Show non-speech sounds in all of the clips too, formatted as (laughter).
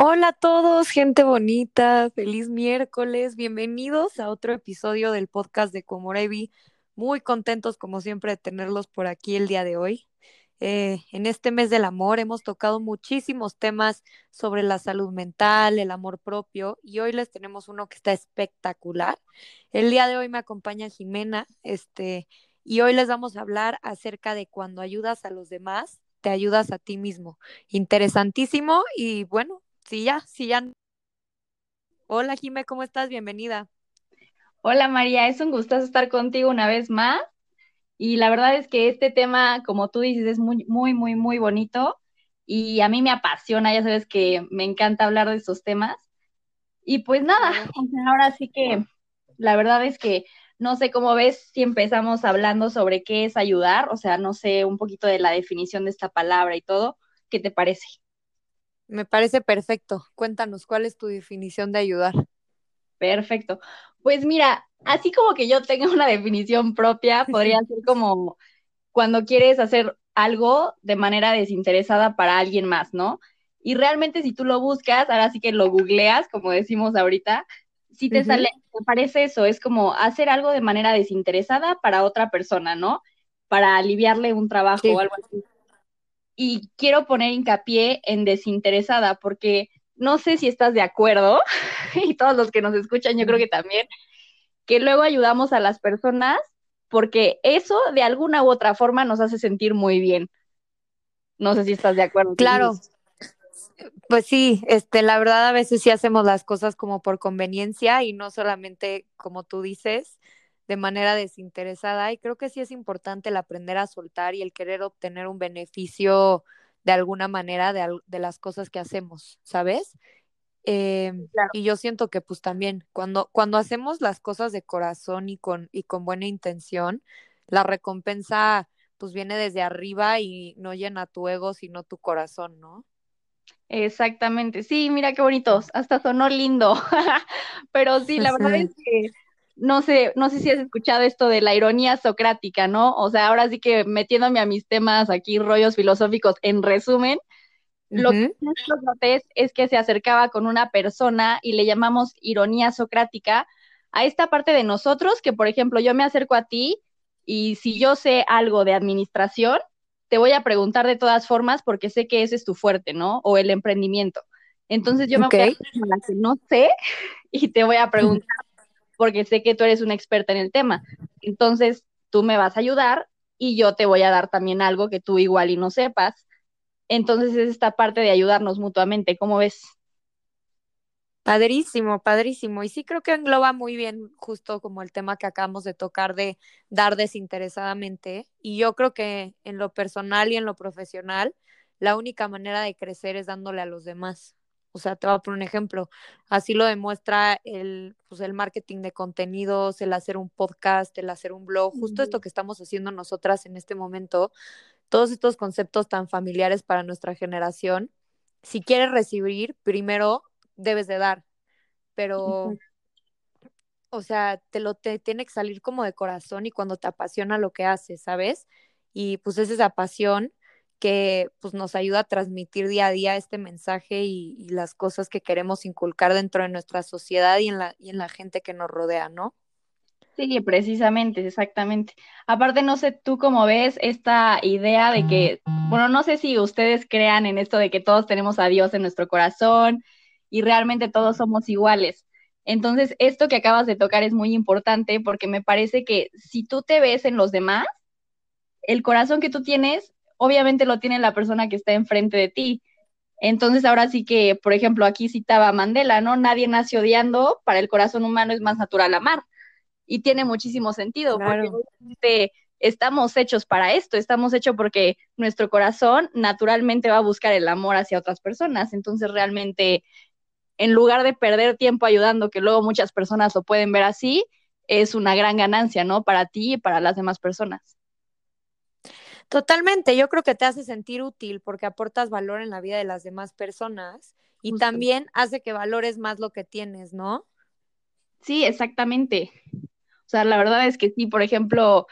Hola a todos, gente bonita, feliz miércoles, bienvenidos a otro episodio del podcast de Comorevi. Muy contentos como siempre de tenerlos por aquí el día de hoy. Eh, en este mes del amor hemos tocado muchísimos temas sobre la salud mental, el amor propio y hoy les tenemos uno que está espectacular. El día de hoy me acompaña Jimena, este, y hoy les vamos a hablar acerca de cuando ayudas a los demás, te ayudas a ti mismo. Interesantísimo y bueno, sí ya, sí ya. Hola Jime, ¿cómo estás? Bienvenida. Hola María, es un gusto estar contigo una vez más. Y la verdad es que este tema, como tú dices, es muy, muy, muy, muy bonito y a mí me apasiona, ya sabes que me encanta hablar de esos temas. Y pues nada, ahora sí que la verdad es que no sé cómo ves si empezamos hablando sobre qué es ayudar, o sea, no sé un poquito de la definición de esta palabra y todo, ¿qué te parece? Me parece perfecto. Cuéntanos, ¿cuál es tu definición de ayudar? Perfecto. Pues mira, así como que yo tenga una definición propia, podría (laughs) ser como cuando quieres hacer algo de manera desinteresada para alguien más, ¿no? Y realmente si tú lo buscas, ahora sí que lo googleas, como decimos ahorita, si te sale, te parece eso, es como hacer algo de manera desinteresada para otra persona, ¿no? Para aliviarle un trabajo o algo así. Y quiero poner hincapié en desinteresada, porque no sé si estás de acuerdo, (laughs) y todos los que nos escuchan, yo creo que también, que luego ayudamos a las personas porque eso de alguna u otra forma nos hace sentir muy bien. No sé si estás de acuerdo. Claro. Pues sí, este, la verdad a veces sí hacemos las cosas como por conveniencia y no solamente como tú dices, de manera desinteresada. Y creo que sí es importante el aprender a soltar y el querer obtener un beneficio de alguna manera de, de las cosas que hacemos, ¿sabes? Em, y yo siento que pues también cuando, cuando hacemos las cosas de corazón y con, y con buena intención, la recompensa pues viene desde arriba y no llena tu ego, sino tu corazón, ¿no? Exactamente, sí, mira qué bonitos, hasta sonó lindo, (laughs) pero sí, la verdad es (laughs) que no sé, no sé si has escuchado esto de la ironía socrática, ¿no? O sea, ahora sí que metiéndome a mis temas aquí, rollos filosóficos, en resumen, lo que noté es que se acercaba con una persona y le llamamos ironía socrática a esta parte de nosotros que, por ejemplo, yo me acerco a ti y si yo sé algo de administración, te voy a preguntar de todas formas porque sé que ese es tu fuerte, ¿no? O el emprendimiento. Entonces yo me voy a la que no sé (laughs) y te voy a preguntar porque sé que tú eres una experta en el tema. Entonces tú me vas a ayudar y yo te voy a dar también algo que tú igual y no sepas entonces es esta parte de ayudarnos mutuamente, ¿cómo ves? Padrísimo, padrísimo. Y sí creo que engloba muy bien justo como el tema que acabamos de tocar de dar desinteresadamente. Y yo creo que en lo personal y en lo profesional, la única manera de crecer es dándole a los demás. O sea, te voy a poner un ejemplo. Así lo demuestra el, pues, el marketing de contenidos, el hacer un podcast, el hacer un blog, justo esto que estamos haciendo nosotras en este momento todos estos conceptos tan familiares para nuestra generación, si quieres recibir, primero debes de dar, pero, o sea, te lo te tiene que salir como de corazón y cuando te apasiona lo que haces, ¿sabes? Y pues es esa pasión que pues nos ayuda a transmitir día a día este mensaje y, las cosas que queremos inculcar dentro de nuestra sociedad y en la, y en la gente que nos rodea, ¿no? Sí, precisamente, exactamente. Aparte, no sé tú cómo ves esta idea de que, bueno, no sé si ustedes crean en esto de que todos tenemos a Dios en nuestro corazón y realmente todos somos iguales. Entonces, esto que acabas de tocar es muy importante porque me parece que si tú te ves en los demás, el corazón que tú tienes, obviamente lo tiene la persona que está enfrente de ti. Entonces, ahora sí que, por ejemplo, aquí citaba Mandela, ¿no? Nadie nace odiando, para el corazón humano es más natural amar y tiene muchísimo sentido, porque estamos hechos para esto, estamos hechos porque nuestro corazón naturalmente va a buscar el amor hacia otras personas, entonces realmente en lugar de perder tiempo ayudando, que luego muchas personas lo pueden ver así, es una gran ganancia, ¿no? Para ti y para las demás personas. Totalmente, yo creo que te hace sentir útil porque aportas valor en la vida de las demás personas y también hace que valores más lo que tienes, ¿no? Sí, exactamente. O sea, la verdad es que sí, por ejemplo,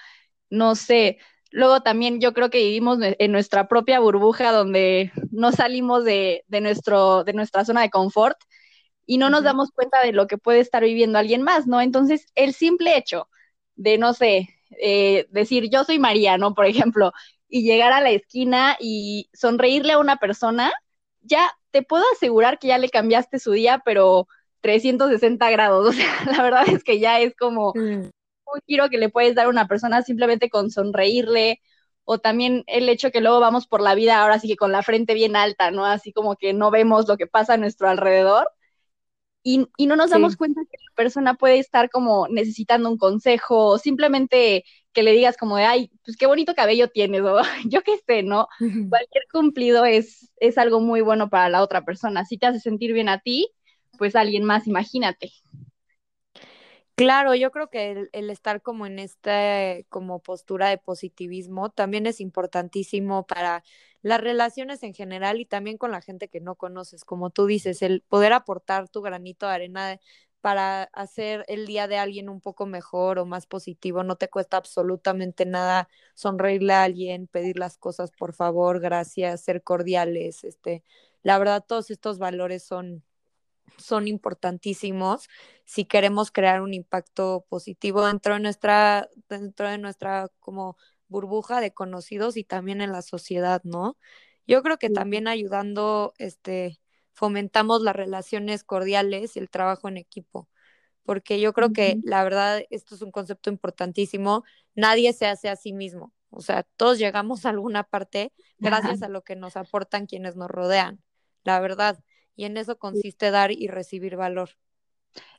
no sé, luego también yo creo que vivimos en nuestra propia burbuja donde no salimos de, nuestro, de nuestra zona de confort y no nos damos cuenta de lo que puede estar viviendo alguien más, ¿no? Entonces, el simple hecho de, no sé, eh, decir yo soy María, ¿no? Por ejemplo, y llegar a la esquina y sonreírle a una persona, ya te puedo asegurar que ya le cambiaste su día, pero 360 grados. O sea, (laughs) la verdad es que ya es como mm. un giro que le puedes dar a una persona simplemente con sonreírle. O también el hecho que luego vamos por la vida ahora sí que con la frente bien alta, ¿no? Así como que no vemos lo que pasa a nuestro alrededor. Y, y no nos damos cuenta que la persona puede estar como necesitando un consejo o simplemente que le digas como de, ay, pues qué bonito cabello tienes, o (laughs) yo qué sé, ¿no? Cualquier cumplido es, es algo muy bueno para la otra persona. Si te hace sentir bien a ti, pues alguien más, imagínate. Claro, yo creo que el, estar como en esta como postura de positivismo también es importantísimo para las relaciones en general y también con la gente que no conoces, como tú dices, el poder aportar tu granito de arena para hacer el día de alguien un poco mejor o más positivo, no te cuesta absolutamente nada sonreírle a alguien, pedir las cosas por favor, gracias, ser cordiales, este, la verdad todos estos valores son son importantísimos si queremos crear un impacto positivo dentro de nuestra, dentro de nuestra como burbuja de conocidos y también en la sociedad, ¿no? Yo creo que también ayudando, este, fomentamos las relaciones cordiales y el trabajo en equipo, porque yo creo que la verdad esto es un concepto importantísimo, nadie se hace a sí mismo, o sea, todos llegamos a alguna parte gracias a lo que nos aportan quienes nos rodean, la verdad y en eso consiste dar y recibir valor.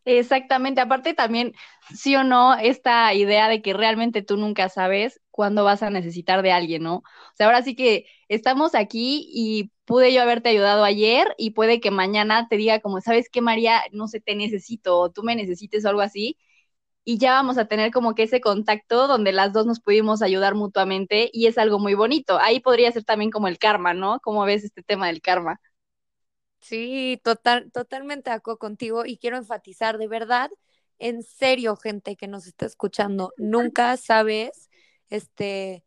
Exactamente, aparte también, sí o no, esta idea de que realmente tú nunca sabes cuándo vas a necesitar de alguien, ¿no? O sea, ahora sí que estamos aquí y pude yo haberte ayudado ayer y puede que mañana te diga como, ¿sabes qué, María? No sé, te necesito o tú me necesites o algo así. Y ya vamos a tener como que ese contacto donde las dos nos pudimos ayudar mutuamente y es algo muy bonito. Ahí podría ser también como el karma, ¿no? ¿Cómo ves este tema del karma? Sí, total, totalmente acuerdo contigo y quiero enfatizar de verdad, en serio, gente que nos está escuchando, nunca sabes este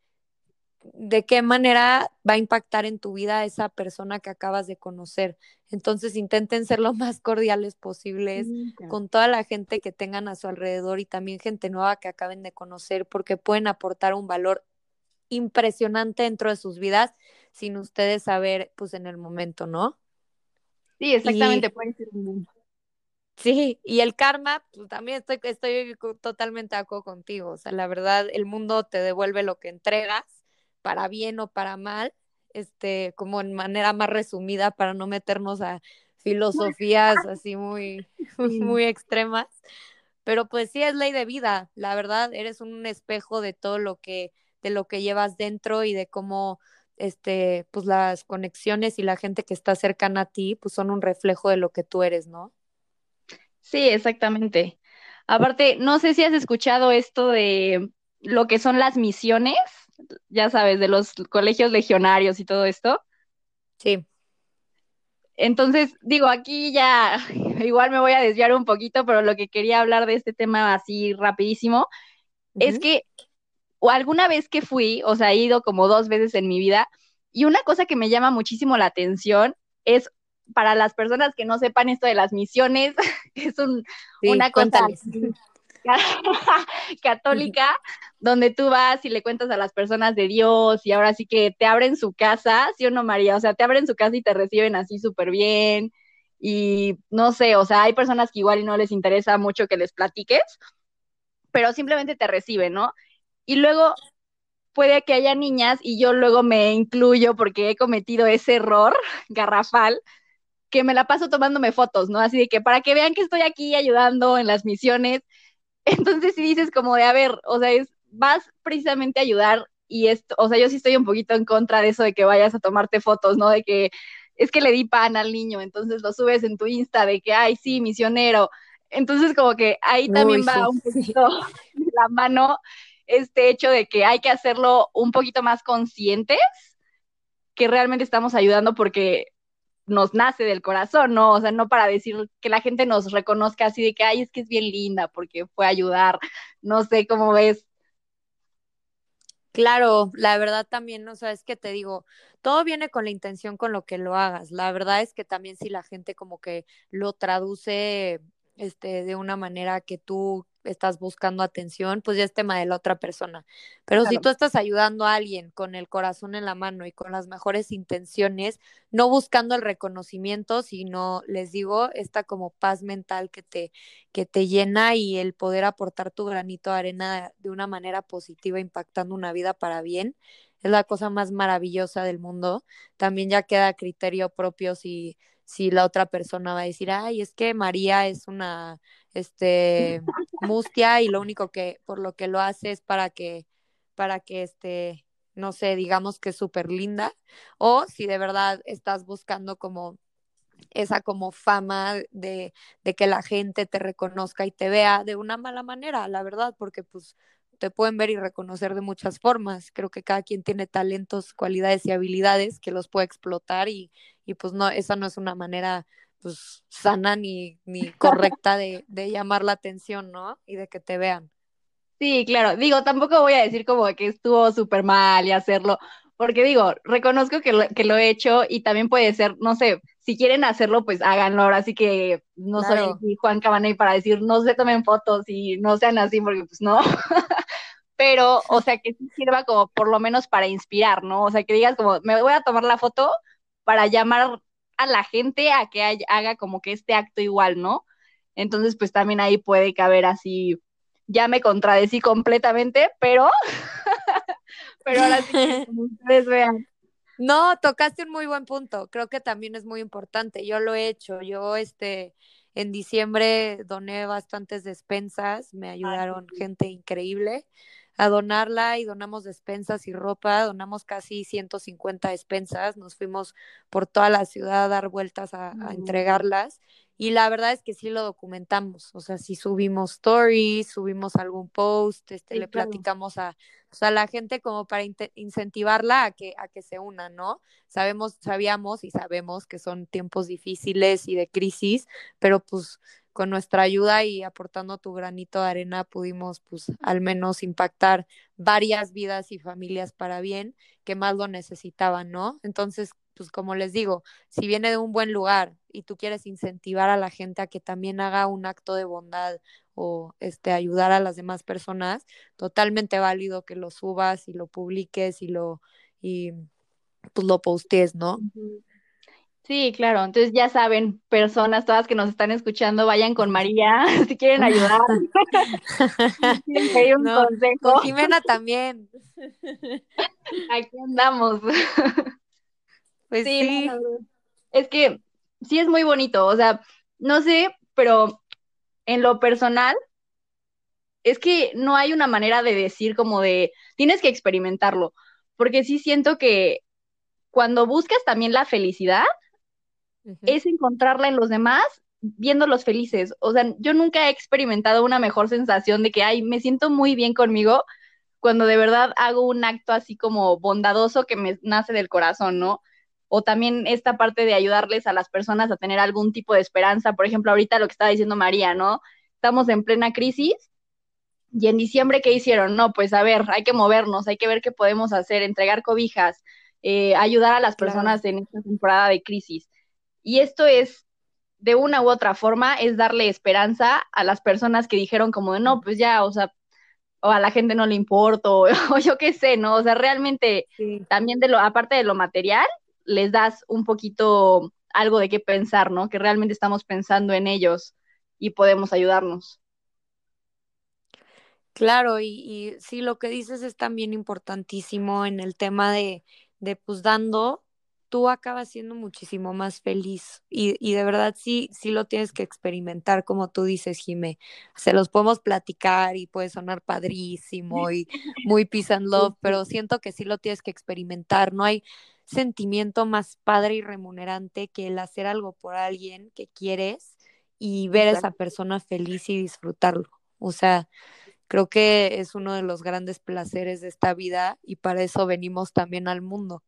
de qué manera va a impactar en tu vida esa persona que acabas de conocer. Entonces intenten ser lo más cordiales posibles con toda la gente que tengan a su alrededor y también gente nueva que acaben de conocer porque pueden aportar un valor impresionante dentro de sus vidas sin ustedes saber pues en el momento, ¿no? Sí, exactamente, puede ser Sí, y el karma, pues también estoy, estoy totalmente de acuerdo contigo. O sea, la verdad, el mundo te devuelve lo que entregas, para bien o para mal, este, como en manera más resumida, para no meternos a filosofías así muy, (laughs) muy extremas. Pero pues sí es ley de vida, la verdad, eres un espejo de todo lo que, de lo que llevas dentro y de cómo este, pues las conexiones y la gente que está cercana a ti, pues son un reflejo de lo que tú eres, ¿no? Sí, exactamente. Aparte, no sé si has escuchado esto de lo que son las misiones, ya sabes, de los colegios legionarios y todo esto. Sí. Entonces, digo, aquí ya (laughs) igual me voy a desviar un poquito, pero lo que quería hablar de este tema así rapidísimo es que o alguna vez que fui, o sea, he ido como dos veces en mi vida, y una cosa que me llama muchísimo la atención es para las personas que no sepan esto de las misiones, (laughs) es un, una cosa (laughs) católica, donde tú vas y le cuentas a las personas de Dios y ahora sí que te abren su casa, ¿sí o no, María? O sea, te abren su casa y te reciben así súper bien. Y no sé, o sea, hay personas que igual no les interesa mucho que les platiques, pero simplemente te reciben, ¿no? Y luego puede que haya niñas, y yo luego me incluyo porque he cometido ese error (laughs) garrafal, que me la paso tomándome fotos, ¿no? Así de que para que vean que estoy aquí ayudando en las misiones. (laughs) Entonces si dices como de, a ver, o sea, es, vas precisamente a ayudar y esto, o sea, yo sí estoy un poquito en contra de eso de que vayas a tomarte fotos, ¿no? De que es que le di pan al niño, entonces lo subes en tu Insta de que, ay, sí, misionero. Entonces como que ahí también va un poquito (laughs) la mano este hecho de que hay que hacerlo un poquito más conscientes, que realmente estamos ayudando porque nos nace del corazón, ¿no? O sea, no para decir que la gente nos reconozca así de que, ay, es que es bien linda porque fue a ayudar, no sé cómo ves. Claro, la verdad también, o sea, es que te digo, todo viene con la intención con lo que lo hagas. La verdad es que también si la gente como que lo traduce este de una manera que tú estás buscando atención, pues ya es tema de la otra persona. Pero si tú estás ayudando a alguien con el corazón en la mano y con las mejores intenciones, no buscando el reconocimiento, sino, les digo, esta como paz mental que te, que te llena y el poder aportar tu granito de arena de una manera positiva, impactando una vida para bien, es la cosa más maravillosa del mundo. También ya queda a criterio propio si si la otra persona va a decir, ay, es que María es una este mustia y lo único que por lo que lo hace es para que para que este no sé, digamos que es súper linda o si de verdad estás buscando como esa como fama de, de que la gente te reconozca y te vea de una mala manera, la verdad, porque pues te pueden ver y reconocer de muchas formas. Creo que cada quien tiene talentos, cualidades y habilidades que los puede explotar y, y pues no, esa no es una manera pues sana ni, ni correcta de, de llamar la atención, ¿no? Y de que te vean. Sí, claro. Digo, tampoco voy a decir como que estuvo súper mal y hacerlo, porque digo, reconozco que lo, que lo he hecho y también puede ser, no sé, si quieren hacerlo, pues háganlo. Ahora sí que no Claro. soy Juan Cabaney para decir, no se tomen fotos y no sean así, porque pues no. (laughs) Pero, o sea, que sí sirva como por lo menos para inspirar, ¿no? O sea, que digas como, me voy a tomar la foto para llamar a la gente a que haya- haga como que este acto igual, ¿no? Entonces, pues también ahí puede caber así, ya me contradecí completamente, pero, (laughs) pero ahora sí que como (laughs) ustedes vean. No, tocaste un muy buen punto. Creo que también es muy importante. Yo lo he hecho. Yo, este, en diciembre doné bastantes despensas. Me Ay, ayudaron sí, gente increíble a donarla y donamos despensas y ropa. Donamos casi 150 despensas. Nos fuimos por toda la ciudad a dar vueltas a, a sí. entregarlas. Y la verdad es que sí lo documentamos. O sea, sí subimos stories, subimos algún post, este, Sí, le claro. platicamos a o sea, la gente como para in incentivarla a que, a que se una, ¿no? Sabemos, sabíamos y sabemos que son tiempos difíciles y de crisis, pero pues con nuestra ayuda y aportando tu granito de arena pudimos pues al menos impactar varias vidas y familias para bien que más lo necesitaban, ¿no? Entonces, pues como les digo, si viene de un buen lugar y tú quieres incentivar a la gente a que también haga un acto de bondad o este ayudar a las demás personas, totalmente válido que lo subas y lo publiques y lo y pues lo postes, ¿no? Sí, claro. Entonces ya saben, personas todas que nos están escuchando, vayan con María (laughs) si quieren ayudar, si quieren pedir un no, consejo, con Jimena también. (laughs) aquí andamos. (laughs) Pues Sí. Es que sí es muy bonito, o sea, no sé, pero en lo personal, es que no hay una manera de decir como de, tienes que experimentarlo, porque sí siento que cuando buscas también la felicidad, uh -huh. es encontrarla en los demás viéndolos felices. O sea, yo nunca he experimentado una mejor sensación de que, ay, me siento muy bien conmigo cuando de verdad hago un acto así como bondadoso que me nace del corazón, ¿no? O también esta parte de ayudarles a las personas a tener algún tipo de esperanza. Por ejemplo, ahorita lo que estaba diciendo María, ¿no? Estamos en plena crisis y en diciembre, ¿qué hicieron? No, pues a ver, hay que movernos, hay que ver qué podemos hacer, entregar cobijas, eh, ayudar a las claro. personas en esta temporada de crisis. Y esto es, de una u otra forma, es darle esperanza a las personas que dijeron como de, no, pues ya, o sea, o a la gente no le importa, o, (laughs) o yo qué sé, ¿no? O sea, realmente Sí. también de lo, aparte de lo material, les das un poquito algo de qué pensar, ¿no? Que realmente estamos pensando en ellos y podemos ayudarnos. Claro, y, y sí, lo que dices es también importantísimo en el tema de, de pues dando, tú acabas siendo muchísimo más feliz y, y de verdad sí, sí lo tienes que experimentar como tú dices, Jime. Se los podemos platicar y puede sonar padrísimo y muy peace and love, pero siento que sí lo tienes que experimentar. No hay sentimiento más padre y remunerante que el hacer algo por alguien que quieres y ver a esa persona feliz y disfrutarlo. O sea, Creo que es uno de los grandes placeres de esta vida y para eso venimos también al mundo.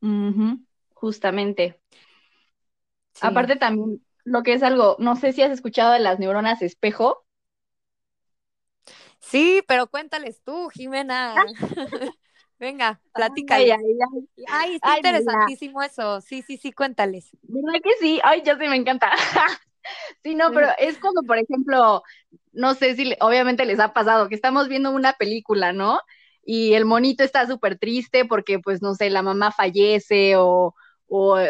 Uh -huh, justamente. Sí. Aparte también lo que es algo, no sé si has escuchado de las neuronas espejo. Sí, pero cuéntales tú, Jimena. (laughs) Venga, platícale. Ay, ay, ay. está interesantísimo eso. Sí, sí, sí, cuéntales. ¿Verdad que sí? Ay, ya sí me encanta. (laughs) sí, no, pero es como, por ejemplo, no sé si obviamente les ha pasado que estamos viendo una película, ¿no? Y el monito está súper triste porque, pues, no sé, la mamá fallece o,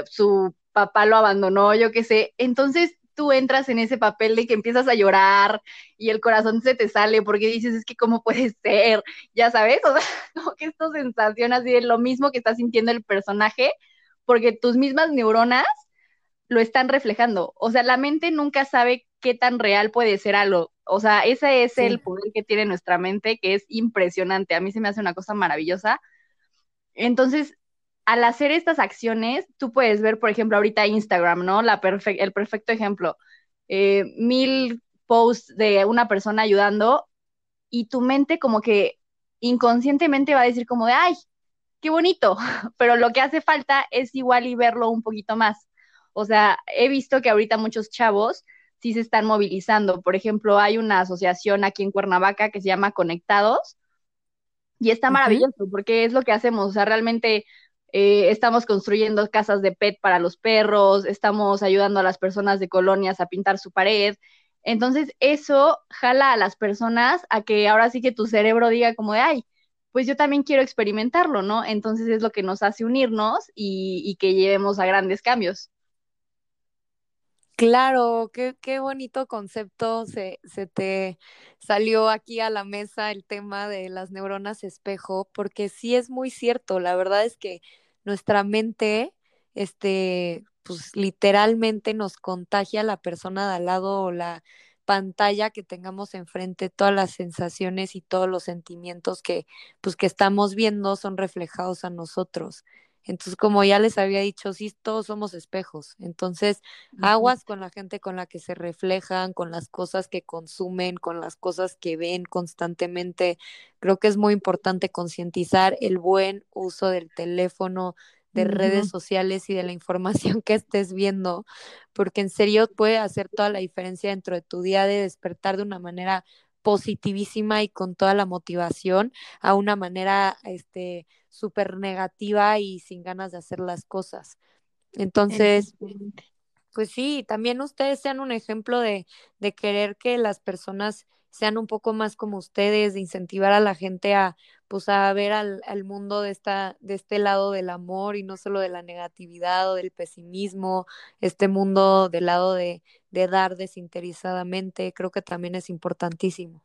su papá lo abandonó, yo qué sé. Entonces, tú entras en ese papel de que empiezas a llorar y el corazón se te sale porque dices, es que cómo puede (laughs) ser, ya sabes, o sea, (laughs) como que esta sensación así de lo mismo que está sintiendo el personaje, porque tus mismas neuronas lo están reflejando. O sea, la mente nunca sabe qué tan real puede ser algo. O sea, ese es el poder que tiene nuestra mente, que es impresionante. A mí se me hace una cosa maravillosa. Entonces, al hacer estas acciones, tú puedes ver, por ejemplo, ahorita Instagram, ¿no? La el perfecto ejemplo. Eh, mil posts de una persona ayudando y tu mente como que inconscientemente va a decir como de, ay, qué bonito, (laughs) pero lo que hace falta es igual y verlo un poquito más. O sea, he visto que ahorita muchos chavos sí se están movilizando. Por ejemplo, hay una asociación aquí en Cuernavaca que se llama Conectados y está maravilloso porque es lo que hacemos. O sea, realmente eh, estamos construyendo casas de PET para los perros, estamos ayudando a las personas de colonias a pintar su pared. Entonces, eso jala a las personas a que ahora sí que tu cerebro diga como de, ay, pues yo también quiero experimentarlo, ¿no? Entonces es lo que nos hace unirnos y, y que llevemos a grandes cambios. Claro, qué, qué bonito concepto se, se te salió aquí a la mesa el tema de las neuronas espejo, porque sí es muy cierto, la verdad es que nuestra mente, este, pues literalmente nos contagia a la persona de al lado o la pantalla que tengamos enfrente, todas las sensaciones y todos los sentimientos que, pues, que estamos viendo son reflejados a nosotros. Entonces, como ya les había dicho, sí, todos somos espejos. Entonces, aguas con la gente con la que se reflejan, con las cosas que consumen, con las cosas que ven constantemente. Creo que es muy importante concientizar el buen uso del teléfono, de redes sociales y de la información (laughs) que estés viendo, porque en serio puede hacer toda la diferencia dentro de tu día de despertar de una manera positivísima y con toda la motivación a una manera este súper negativa y sin ganas de hacer las cosas. Entonces, pues sí, también ustedes sean un ejemplo de, de querer que las personas sean un poco más como ustedes, de incentivar a la gente a, pues a ver al, al, mundo de esta, de este lado del amor y no solo de la negatividad o del pesimismo, este mundo del lado de, de dar desinteresadamente, creo que también es importantísimo.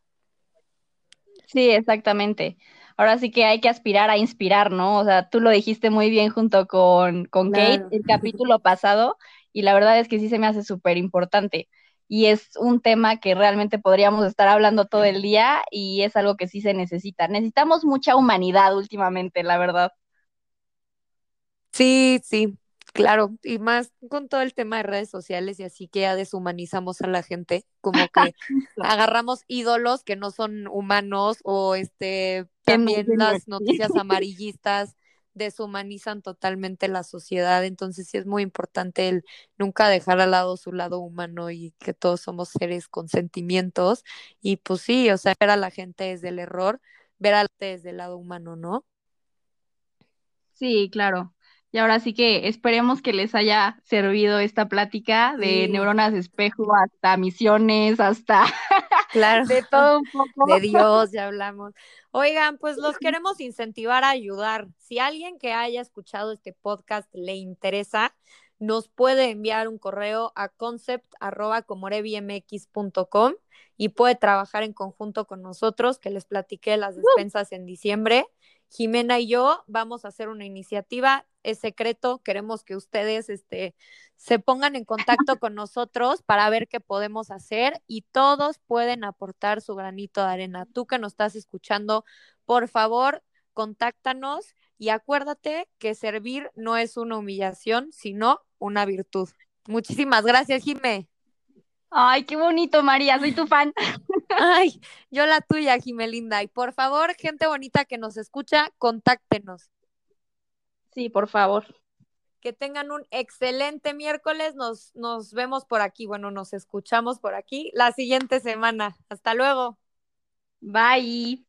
Sí, exactamente. Ahora sí que hay que aspirar a inspirar, ¿no? O sea, tú lo dijiste muy bien junto con, con Kate el capítulo pasado y la verdad es que sí se me hace súper importante y es un tema que realmente podríamos estar hablando todo el día y es algo que sí se necesita. Necesitamos mucha humanidad últimamente, la verdad. Sí, sí, claro, y más con todo el tema de redes sociales y así que ya deshumanizamos a la gente, como que (laughs) agarramos ídolos que no son humanos o este también las noticias (laughs) amarillistas deshumanizan totalmente la sociedad, entonces sí es muy importante el nunca dejar al lado su lado humano y que todos somos seres con sentimientos y pues sí, o sea, ver a la gente desde el error, ver a la gente desde el lado humano, ¿no? Sí, claro. Y ahora sí que esperemos que les haya servido esta plática de neuronas espejo hasta misiones, hasta (laughs) claro. de todo un poco. De Dios, (laughs) ya hablamos. Oigan, pues los queremos incentivar a ayudar. Si alguien que haya escuchado este podcast le interesa, nos puede enviar un correo a concept.comorevmx.com y puede trabajar en conjunto con nosotros, que les platiqué las despensas en diciembre. Jimena y yo vamos a hacer una iniciativa, es secreto, queremos que ustedes este, se pongan en contacto con nosotros para ver qué podemos hacer y todos pueden aportar su granito de arena. Tú que nos estás escuchando, por favor, contáctanos y acuérdate que servir no es una humillación, sino una virtud. Muchísimas gracias, Jimé. Ay, qué bonito, María, soy tu fan. (laughs) Ay, yo la tuya, Jimelinda. Y por favor, gente bonita que nos escucha, contáctenos. Sí, por favor. Que tengan un excelente miércoles. Nos, nos vemos por aquí. Bueno, nos escuchamos por aquí la siguiente semana. Hasta luego. Bye.